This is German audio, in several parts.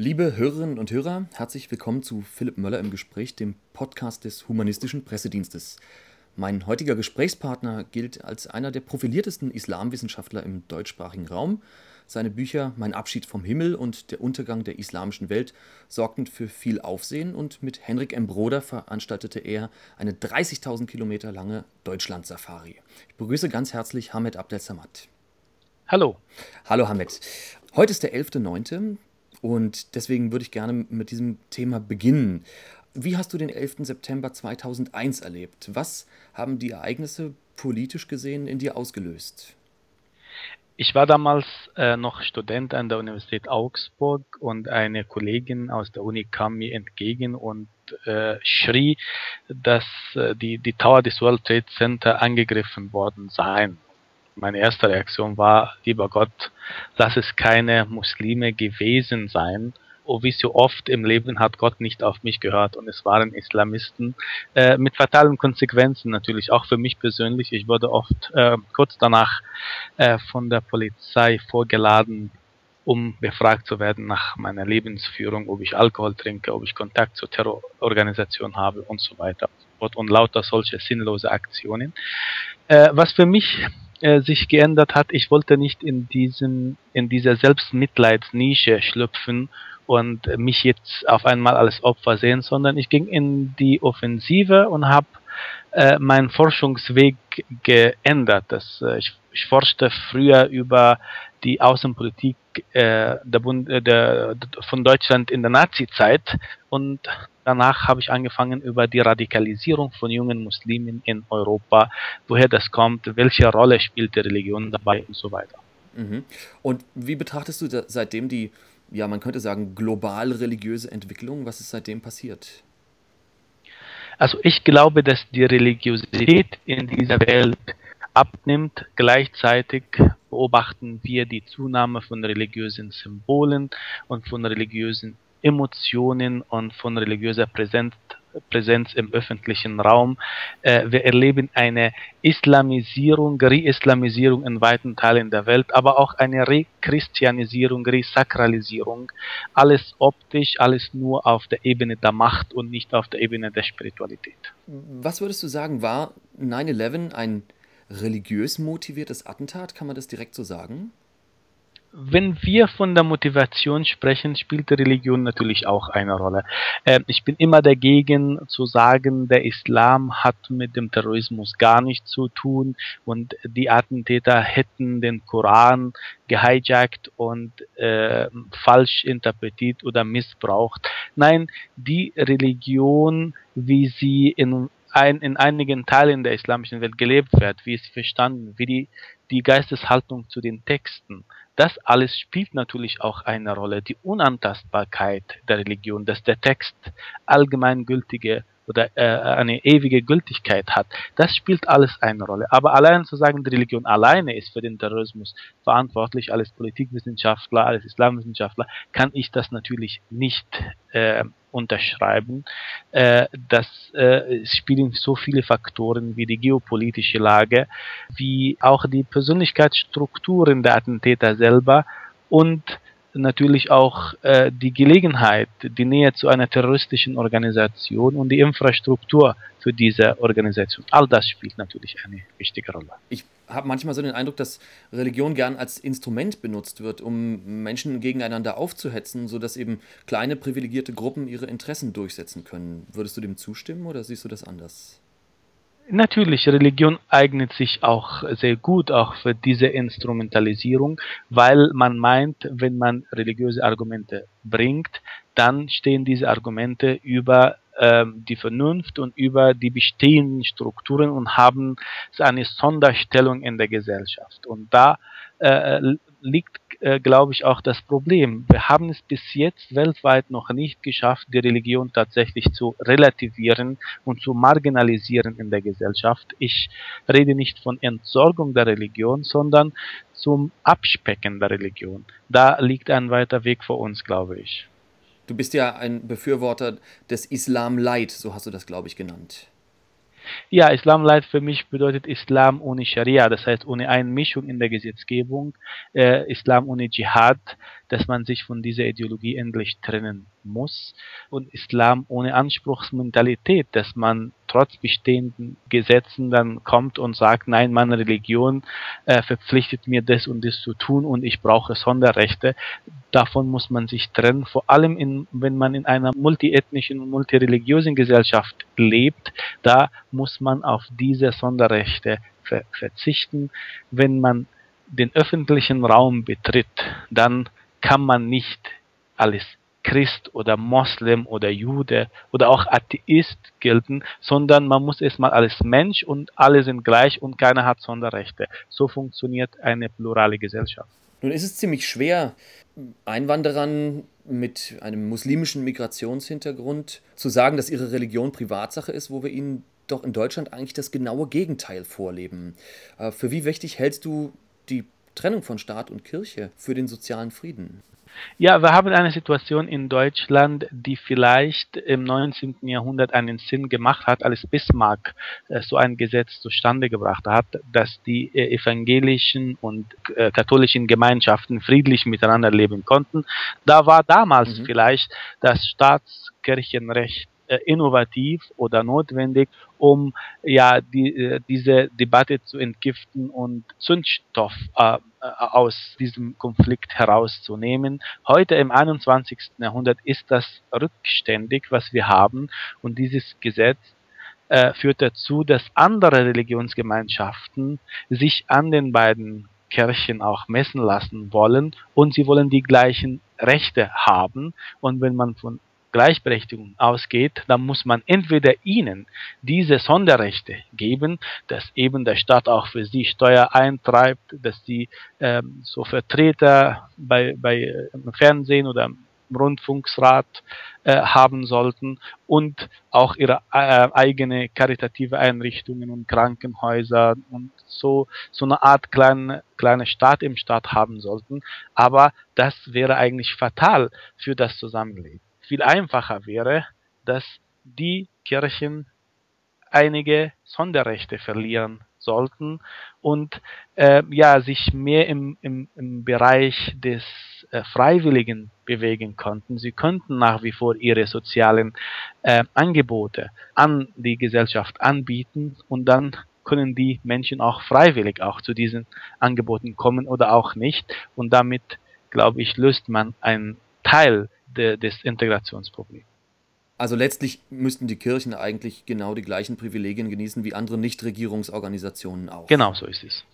Liebe Hörerinnen und Hörer, herzlich willkommen zu Philipp Möller im Gespräch, dem Podcast des Humanistischen Pressedienstes. Mein heutiger Gesprächspartner gilt als einer der profiliertesten Islamwissenschaftler im deutschsprachigen Raum. Seine Bücher Mein Abschied vom Himmel und Der Untergang der islamischen Welt sorgten für viel Aufsehen und mit Henrik M. Broder veranstaltete er eine 30.000 Kilometer lange Deutschland-Safari. Ich begrüße ganz herzlich Hamed Abdel Samad. Hallo. Hallo Hamed. Heute ist der 11.9. und deswegen würde ich gerne mit diesem Thema beginnen. Wie hast du den 11. September 2001 erlebt? Was haben die Ereignisse politisch gesehen in dir ausgelöst? Ich war damals äh, noch Student an der Universität Augsburg und eine Kollegin aus der Uni kam mir entgegen und äh, schrie, dass äh, die, die Tower des World Trade Center angegriffen worden seien. Meine erste Reaktion war, lieber Gott, lass es keine Muslime gewesen sein oh, wie so oft im Leben hat Gott nicht auf mich gehört und es waren Islamisten äh, mit fatalen Konsequenzen natürlich, auch für mich persönlich. Ich wurde oft äh, kurz danach äh, von der Polizei vorgeladen, um befragt zu werden nach meiner Lebensführung, ob ich Alkohol trinke, ob ich Kontakt zur Terrororganisation habe und so weiter und lauter solche sinnlose Aktionen. Äh, was für mich äh, sich geändert hat, ich wollte nicht in diesem in dieser Selbstmitleidsnische schlüpfen und mich jetzt auf einmal als Opfer sehen, sondern ich ging in die Offensive und habe äh, meinen Forschungsweg geändert. Das, äh, ich, ich forschte früher über die Außenpolitik äh, der Bund, äh, der, von Deutschland in der Nazi-Zeit und danach habe ich angefangen über die Radikalisierung von jungen Muslimen in Europa, woher das kommt, welche Rolle spielt die Religion dabei und so weiter. Mhm. Und wie betrachtest du seitdem die ja, man könnte sagen, global religiöse Entwicklung? Was ist seitdem passiert? Also ich glaube, dass die Religiosität in dieser Welt abnimmt. Gleichzeitig beobachten wir die Zunahme von religiösen Symbolen und von religiösen Emotionen und von religiöser Präsenz Präsenz im öffentlichen Raum. Äh, wir erleben eine Islamisierung, Re-Islamisierung in weiten Teilen der Welt, aber auch eine Re-Christianisierung, Re-Sakralisierung. Alles optisch, alles nur auf der Ebene der Macht und nicht auf der Ebene der Spiritualität. Was würdest du sagen, war 9-11 ein religiös motiviertes Attentat? Kann man das direkt so sagen? wenn wir von der Motivation sprechen, spielt die Religion natürlich auch eine Rolle. Äh, ich bin immer dagegen zu sagen, der Islam hat mit dem Terrorismus gar nichts zu tun und die Attentäter hätten den Koran gehijackt und äh, falsch interpretiert oder missbraucht. Nein, die Religion, wie sie in ein, in einigen Teilen der islamischen Welt gelebt wird, wie es verstanden, wie die, die Geisteshaltung zu den Texten, das alles spielt natürlich auch eine Rolle. Die Unantastbarkeit der Religion, dass der Text allgemeingültige oder äh, eine ewige Gültigkeit hat, das spielt alles eine Rolle. Aber allein zu sagen, die Religion alleine ist für den Terrorismus verantwortlich, als Politikwissenschaftler, als Islamwissenschaftler, kann ich das natürlich nicht äh, unterschreiben. Äh, dass äh, spielen so viele Faktoren wie die geopolitische Lage, wie auch die Persönlichkeitsstrukturen der Attentäter selber und natürlich auch äh, die Gelegenheit, die Nähe zu einer terroristischen Organisation und die Infrastruktur für diese Organisation. All das spielt natürlich eine wichtige Rolle. Ich habe manchmal so den Eindruck, dass Religion gern als Instrument benutzt wird, um Menschen gegeneinander aufzuhetzen, sodass eben kleine privilegierte Gruppen ihre Interessen durchsetzen können. Würdest du dem zustimmen oder siehst du das anders? Natürlich, Religion eignet sich auch sehr gut auch für diese Instrumentalisierung, weil man meint, wenn man religiöse Argumente bringt, dann stehen diese Argumente über ähm, die Vernunft und über die bestehenden Strukturen und haben eine Sonderstellung in der Gesellschaft. Und da äh, liegt, äh, glaube ich, auch das Problem. Wir haben es bis jetzt weltweit noch nicht geschafft, die Religion tatsächlich zu relativieren und zu marginalisieren in der Gesellschaft. Ich rede nicht von Entsorgung der Religion, sondern zum Abspecken der Religion. Da liegt ein weiter Weg vor uns, glaube ich. Du bist ja ein Befürworter des Islam Light, so hast du das, glaube ich, genannt. Ja, Islam Light für mich bedeutet Islam ohne Scharia, das heißt ohne Einmischung in der Gesetzgebung, äh, Islam ohne Dschihad, dass man sich von dieser Ideologie endlich trennen muss und Islam ohne Anspruchsmentalität, dass man trotz bestehenden Gesetzen dann kommt und sagt, nein, meine Religion äh, verpflichtet mir das und das zu tun und ich brauche Sonderrechte. Davon muss man sich trennen, vor allem in, wenn man in einer multiethnischen und multireligiösen Gesellschaft lebt, da muss man auf diese Sonderrechte ver verzichten. Wenn man den öffentlichen Raum betritt, dann kann man nicht als Christ oder Moslem oder Jude oder auch Atheist gelten, sondern man muss erstmal als Mensch und alle sind gleich und keiner hat Sonderrechte. So funktioniert eine plurale Gesellschaft. Nun ist es ziemlich schwer, Einwanderern mit einem muslimischen Migrationshintergrund zu sagen, dass ihre Religion Privatsache ist, wo wir ihnen doch in Deutschland eigentlich das genaue Gegenteil vorleben. Äh, für wie wichtig hältst du die Trennung von Staat und Kirche für den sozialen Frieden? Ja, wir haben eine Situation in Deutschland, die vielleicht im 19. Jahrhundert einen Sinn gemacht hat, als Bismarck äh, so ein Gesetz zustande gebracht hat, dass die äh, evangelischen und äh, katholischen Gemeinschaften friedlich miteinander leben konnten. Da war damals mhm. vielleicht das Staatskirchenrecht innovativ oder notwendig, um ja die, äh, diese Debatte zu entgiften und Zündstoff äh, äh, aus diesem Konflikt herauszunehmen. Heute im 21. Jahrhundert ist das rückständig, was wir haben und dieses Gesetz äh, führt dazu, dass andere Religionsgemeinschaften sich an den beiden Kirchen auch messen lassen wollen und sie wollen die gleichen Rechte haben und wenn man von Gleichberechtigung ausgeht, dann muss man entweder ihnen diese Sonderrechte geben, dass eben der Staat auch für sie Steuer eintreibt, dass sie ähm, so Vertreter bei, bei äh, im Fernsehen oder im Rundfunksrat äh, haben sollten und auch ihre äh, eigene karitative Einrichtungen und Krankenhäuser und so so eine Art kleine kleine Staat im Staat haben sollten. Aber das wäre eigentlich fatal für das Zusammenleben viel einfacher wäre, dass die Kirchen einige Sonderrechte verlieren sollten und äh, ja sich mehr im, im, im Bereich des äh, Freiwilligen bewegen konnten. Sie könnten nach wie vor ihre sozialen äh, Angebote an die Gesellschaft anbieten und dann können die Menschen auch freiwillig auch zu diesen Angeboten kommen oder auch nicht und damit glaube ich löst man einen Teil de, des Integrationsproblems. Also letztlich müssten die Kirchen eigentlich genau die gleichen Privilegien genießen wie andere Nichtregierungsorganisationen auch. Genau so ist es.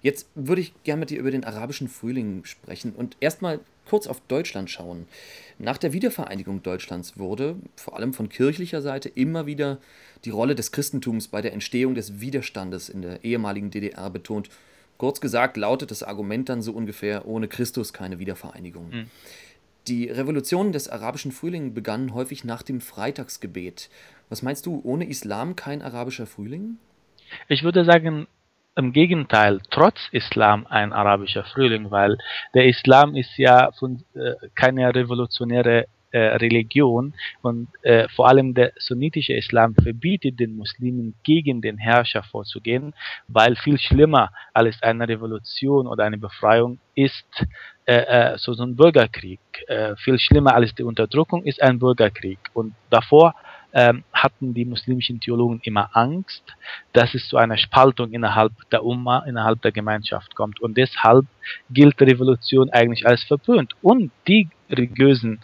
Jetzt würde ich gerne mit dir über den arabischen Frühling sprechen und erstmal kurz auf Deutschland schauen. Nach der Wiedervereinigung Deutschlands wurde, vor allem von kirchlicher Seite, immer wieder die Rolle des Christentums bei der Entstehung des Widerstandes in der ehemaligen DDR betont. Kurz gesagt lautet das Argument dann so ungefähr, ohne Christus keine Wiedervereinigung. Mhm. Die Revolutionen des arabischen Frühlings begannen häufig nach dem Freitagsgebet. Was meinst du, ohne Islam kein arabischer Frühling? Ich würde sagen, im Gegenteil, trotz Islam ein arabischer Frühling, weil der Islam ist ja von, äh, keine revolutionäre äh, Religion und äh, vor allem der sunnitische Islam verbietet den Muslimen gegen den Herrscher vorzugehen, weil viel schlimmer als eine Revolution oder eine Befreiung ist äh, äh, so, so ein Bürgerkrieg. Äh, viel schlimmer als die Unterdrückung ist ein Bürgerkrieg. Und davor ähm, hatten die muslimischen Theologen immer Angst, dass es zu einer Spaltung innerhalb der Umma, innerhalb der Gemeinschaft kommt. Und deshalb gilt Revolution eigentlich als verpönt. Und die religiösen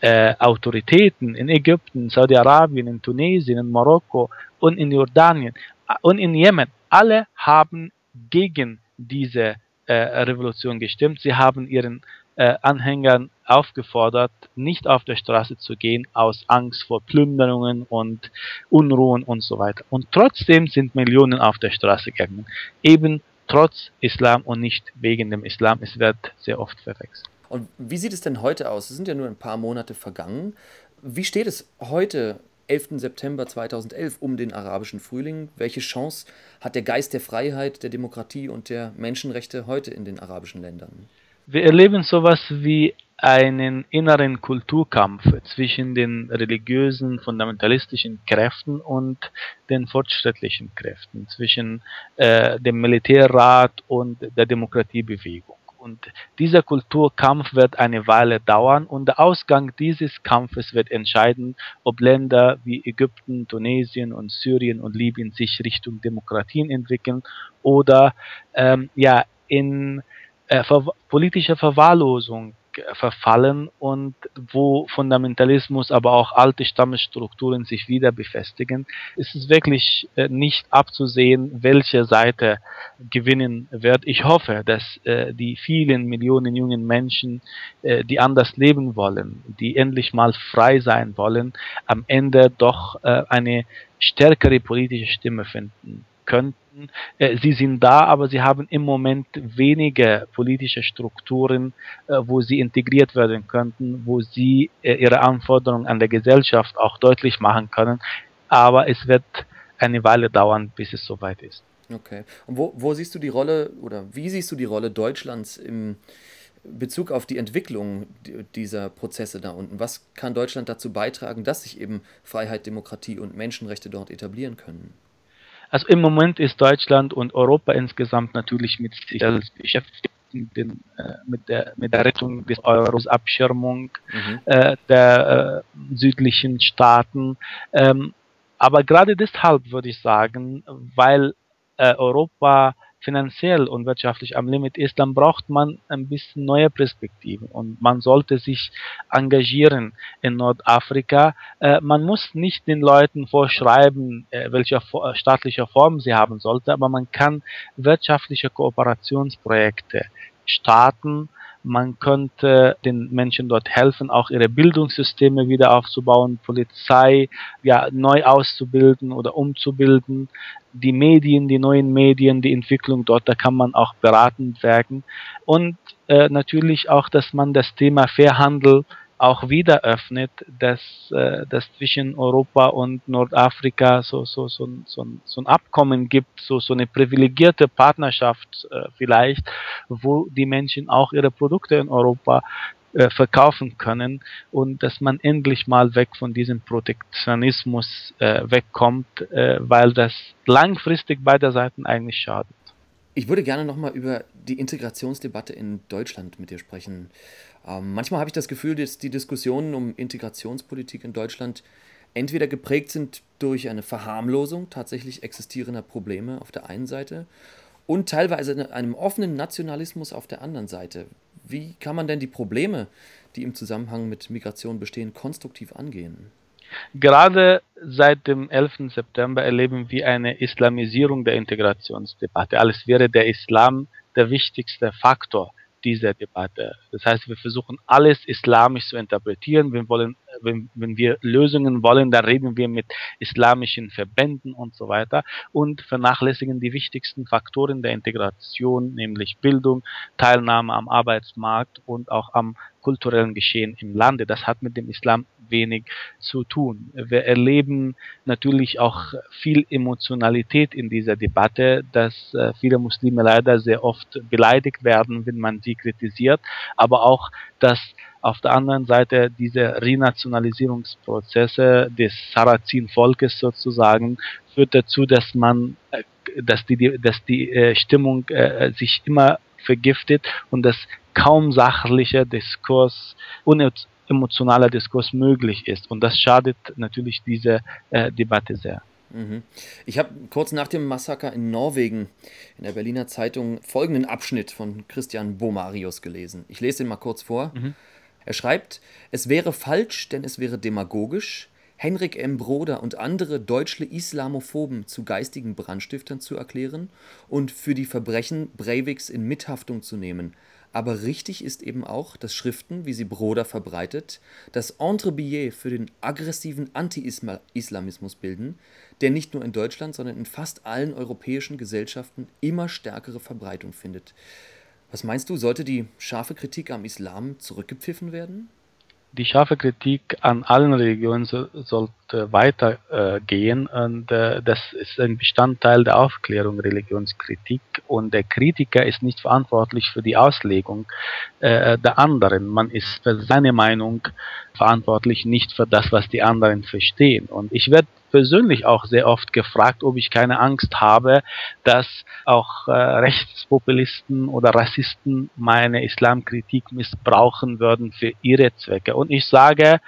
äh, Autoritäten in Ägypten, Saudi-Arabien, in Tunesien, in Marokko und in Jordanien äh, und in Jemen, alle haben gegen diese äh, Revolution gestimmt. Sie haben ihren äh, Anhängern aufgefordert, nicht auf der Straße zu gehen, aus Angst vor Plünderungen und Unruhen und so weiter. Und trotzdem sind Millionen auf der Straße gegangen. Eben trotz Islam und nicht wegen dem Islam. Es wird sehr oft verwechselt. Und wie sieht es denn heute aus? Es sind ja nur ein paar Monate vergangen. Wie steht es heute 11. September 2011 um den arabischen Frühling. Welche Chance hat der Geist der Freiheit, der Demokratie und der Menschenrechte heute in den arabischen Ländern? Wir erleben sowas wie einen inneren Kulturkampf zwischen den religiösen, fundamentalistischen Kräften und den fortschrittlichen Kräften, zwischen äh, dem Militärrat und der Demokratiebewegung. Und dieser Kulturkampf wird eine Weile dauern und der Ausgang dieses Kampfes wird entscheiden, ob Länder wie Ägypten, Tunesien und Syrien und Libyen sich Richtung Demokratien entwickeln oder ähm, ja in äh, ver politischer Verwahrlosung verfallen und wo Fundamentalismus, aber auch alte Stammesstrukturen sich wieder befestigen, ist es wirklich äh, nicht abzusehen, welche Seite gewinnen wird. Ich hoffe, dass äh, die vielen Millionen jungen Menschen, äh, die anders leben wollen, die endlich mal frei sein wollen, am Ende doch eine stärkere politische Stimme finden könnten. Äh, sie sind da, aber sie haben im Moment wenige politische Strukturen, äh, wo sie integriert werden könnten, wo sie äh, ihre Anforderungen an der Gesellschaft auch deutlich machen können. Aber es wird eine Weile dauern, bis es soweit ist. Okay. Und wo, wo siehst du die Rolle oder wie siehst du die Rolle Deutschlands im Bezug auf die Entwicklung dieser Prozesse da unten? Was kann Deutschland dazu beitragen, dass sich eben Freiheit, Demokratie und Menschenrechte dort etablieren können? Also im Moment ist Deutschland und Europa insgesamt natürlich mit sich selbst beschäftigt. Mit, den, äh, mit, der, mit der Rettung des Euros, Abschirmung mhm. äh, der äh, südlichen Staaten. Ähm, aber gerade deshalb würde ich sagen, weil äh, Europa finanziell und wirtschaftlich am Limit ist, dann braucht man ein bisschen neue Perspektiven und man sollte sich engagieren in Nordafrika. Äh, man muss nicht den Leuten vorschreiben, äh, welche äh, staatliche Form sie haben sollte, aber man kann wirtschaftliche Kooperationsprojekte starten, man könnte den Menschen dort helfen, auch ihre Bildungssysteme wieder aufzubauen, Polizei ja neu auszubilden oder umzubilden, die Medien, die neuen Medien, die Entwicklung dort, da kann man auch beratend wirken und äh, natürlich auch, dass man das Thema Fairhandel auch wieder öffnet, dass, äh, dass zwischen Europa und Nordafrika so, so, so, so, so ein Abkommen gibt, so, so eine privilegierte Partnerschaft äh, vielleicht, wo die Menschen auch ihre Produkte in Europa äh, verkaufen können und dass man endlich mal weg von diesem Protektionismus äh, wegkommt, äh, weil das langfristig beider Seiten eigentlich schadet. Ich würde gerne nochmal über die Integrationsdebatte in Deutschland mit dir sprechen. Ähm, manchmal habe ich das Gefühl, dass die Diskussionen um Integrationspolitik in Deutschland entweder geprägt sind durch eine Verharmlosung tatsächlich existierender Probleme auf der einen Seite und teilweise einem offenen Nationalismus auf der anderen Seite. Wie kann man denn die Probleme, die im Zusammenhang mit Migration bestehen, konstruktiv angehen? Gerade seit dem 11. September erleben wir eine Islamisierung der Integrationsdebatte. Alles wäre der Islam der wichtigste Faktor dieser Debatte. Das heißt, wir versuchen alles islamisch zu interpretieren. Wir wollen, wenn, wenn wir Lösungen wollen, dann reden wir mit islamischen Verbänden und so weiter und vernachlässigen die wichtigsten Faktoren der Integration, nämlich Bildung, Teilnahme am Arbeitsmarkt und auch am kulturellen Geschehen im Lande. Das hat mit dem Islam wenig zu tun. Wir erleben natürlich auch viel Emotionalität in dieser Debatte, dass äh, viele Muslime leider sehr oft beleidigt werden, wenn man sie kritisiert, aber auch, dass auf der anderen Seite diese Renationalisierungsprozesse des Sarazin-Volkes sozusagen führt dazu, dass man, äh, dass die, dass die äh, Stimmung äh, sich immer vergiftet und dass kaum sachlicher Diskurs, emotionaler Diskurs möglich ist. Und das schadet natürlich dieser Debatte sehr. Mhm. Ich habe kurz nach dem Massaker in Norwegen in der Berliner Zeitung folgenden Abschnitt von Christian Bomarius gelesen. Ich lese ihn mal kurz vor. Mhm. Er schreibt, es wäre falsch, denn es wäre demagogisch, Henrik M. Broder und andere deutsche Islamophoben zu geistigen Brandstiftern zu erklären und für die Verbrechen Breiviks in Mithaftung zu nehmen, aber richtig ist eben auch, dass Schriften, wie sie Broder verbreitet, das Entrebillet für den aggressiven Anti-Islamismus bilden, der nicht nur in Deutschland, sondern in fast allen europäischen Gesellschaften immer stärkere Verbreitung findet. Was meinst du, sollte die scharfe Kritik am Islam zurückgepfiffen werden? Die scharfe Kritik an allen Religionen so, sollte weitergehen äh, und äh, das ist ein Bestandteil der Aufklärung Religionskritik und der Kritiker ist nicht verantwortlich für die Auslegung äh, der anderen. Man ist für seine Meinung verantwortlich, nicht für das, was die anderen verstehen. Und ich werde persönlich auch sehr oft gefragt, ob ich keine Angst habe, dass auch äh, Rechtspopulisten oder Rassisten meine Islamkritik missbrauchen würden für ihre Zwecke. Und ich sage,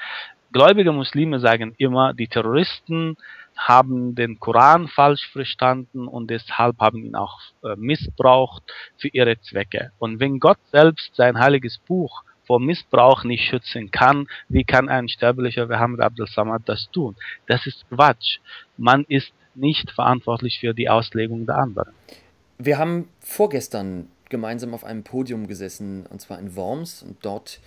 gläubige Muslime sagen immer, die Terroristen haben den Koran falsch verstanden und deshalb haben ihn auch äh, missbraucht für ihre Zwecke. Und wenn Gott selbst sein heiliges Buch vor Missbrauch nicht schützen kann, wie kann ein sterblicher Mohammed Abdel Samad das tun? Das ist Quatsch. Man ist nicht verantwortlich für die Auslegung der anderen. Wir haben vorgestern gemeinsam auf einem Podium gesessen, und zwar in Worms. Und dort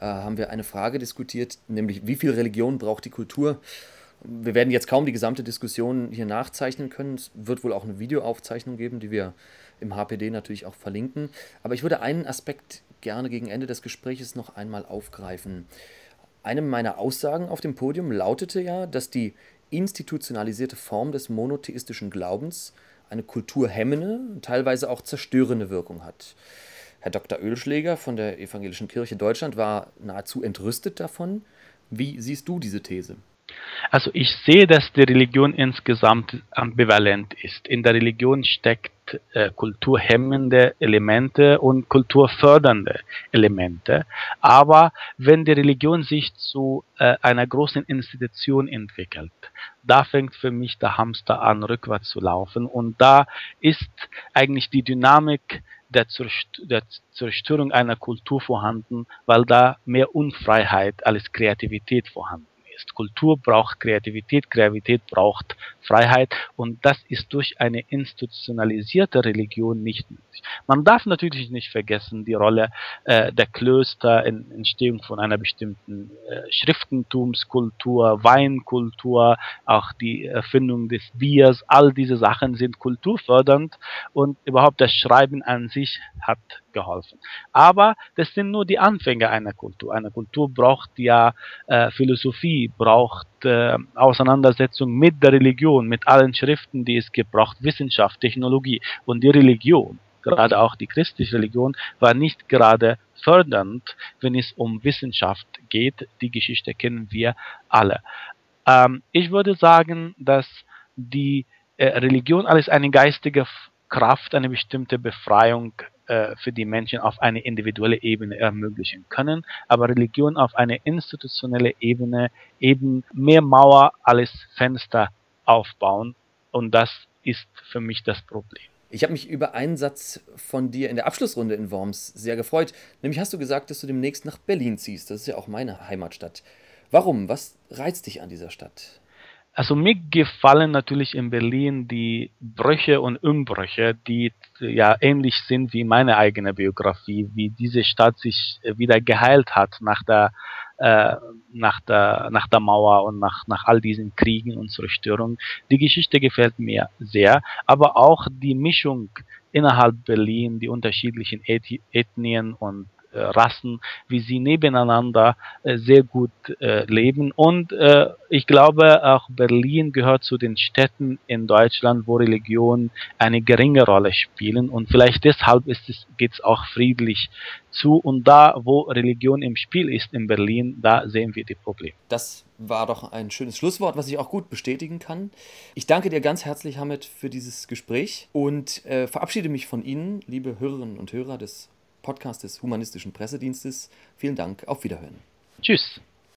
äh, haben wir eine Frage diskutiert, nämlich wie viel Religion braucht die Kultur? Wir werden jetzt kaum die gesamte Diskussion hier nachzeichnen können. Es wird wohl auch eine Videoaufzeichnung geben, die wir im HPD natürlich auch verlinken. Aber ich würde einen Aspekt gerne gegen Ende des Gesprächs noch einmal aufgreifen. Eine meiner Aussagen auf dem Podium lautete ja, dass die institutionalisierte Form des monotheistischen Glaubens eine kulturhemmende, teilweise auch zerstörende Wirkung hat. Herr Dr. Ölschläger von der Evangelischen Kirche Deutschland war nahezu entrüstet davon. Wie siehst du diese These? Also ich sehe, dass die Religion insgesamt ambivalent ist. In der Religion steckt äh, kulturhemmende Elemente und kulturfördernde Elemente. Aber wenn die Religion sich zu äh, einer großen Institution entwickelt, da fängt für mich der Hamster an, rückwärts zu laufen. Und da ist eigentlich die Dynamik der, Zerstörung einer Kultur vorhanden, weil da mehr Unfreiheit als Kreativität vorhanden ist. Kultur braucht Kreativität, Kreativität braucht Freiheit und das ist durch eine institutionalisierte Religion nicht möglich. Man darf natürlich nicht vergessen die Rolle äh, der Klöster in Entstehung von einer bestimmten äh, Schriftentumskultur, Weinkultur, auch die Erfindung des Biers, all diese Sachen sind kulturfördernd und überhaupt das Schreiben an sich hat geholfen. Aber das sind nur die Anfänge einer Kultur. Eine Kultur braucht ja äh, Philosophie, braucht äh, Auseinandersetzung mit der Religion, mit allen Schriften, die es gibt, braucht Wissenschaft, Technologie. Und die Religion, gerade auch die christliche Religion, war nicht gerade fördernd, wenn es um Wissenschaft geht. Die Geschichte kennen wir alle. Ähm, ich würde sagen, dass die äh, Religion alles eine geistige Kraft, eine bestimmte Befreiung äh, für die Menschen auf eine individuelle Ebene ermöglichen können, aber Religion auf eine institutionelle Ebene eben mehr Mauer als Fenster aufbauen und das ist für mich das Problem. Ich habe mich über einen Satz von dir in der Abschlussrunde in Worms sehr gefreut. Nämlich hast du gesagt, dass du demnächst nach Berlin ziehst. Das ist ja auch meine Heimatstadt. Warum? Was reizt dich an dieser Stadt? Also mir gefallen natürlich in Berlin die Brüche und Umbrüche, die ja ähnlich sind wie meine eigene Biografie, wie diese Stadt sich wieder geheilt hat nach der äh, nach der nach der Mauer und nach nach all diesen Kriegen und Zerstörungen. Die Geschichte gefällt mir sehr, aber auch die Mischung innerhalb Berlin, die unterschiedlichen Ethnien und äh, Rassen, wie sie nebeneinander äh, sehr gut äh, leben. Und ich glaube, auch Berlin gehört zu den Städten in Deutschland, wo Religion eine geringe Rolle spielen. Und vielleicht deshalb geht es auch friedlich zu. Und da, wo Religion im Spiel ist in Berlin, da sehen wir die Probleme. Das war doch ein schönes Schlusswort, was ich auch gut bestätigen kann. Ich danke dir ganz herzlich, Hamid, für dieses Gespräch und äh, verabschiede mich von Ihnen, liebe Hörerinnen und Hörer des Podcast des Humanistischen Pressedienstes. Vielen Dank, auf Wiederhören. Tschüss.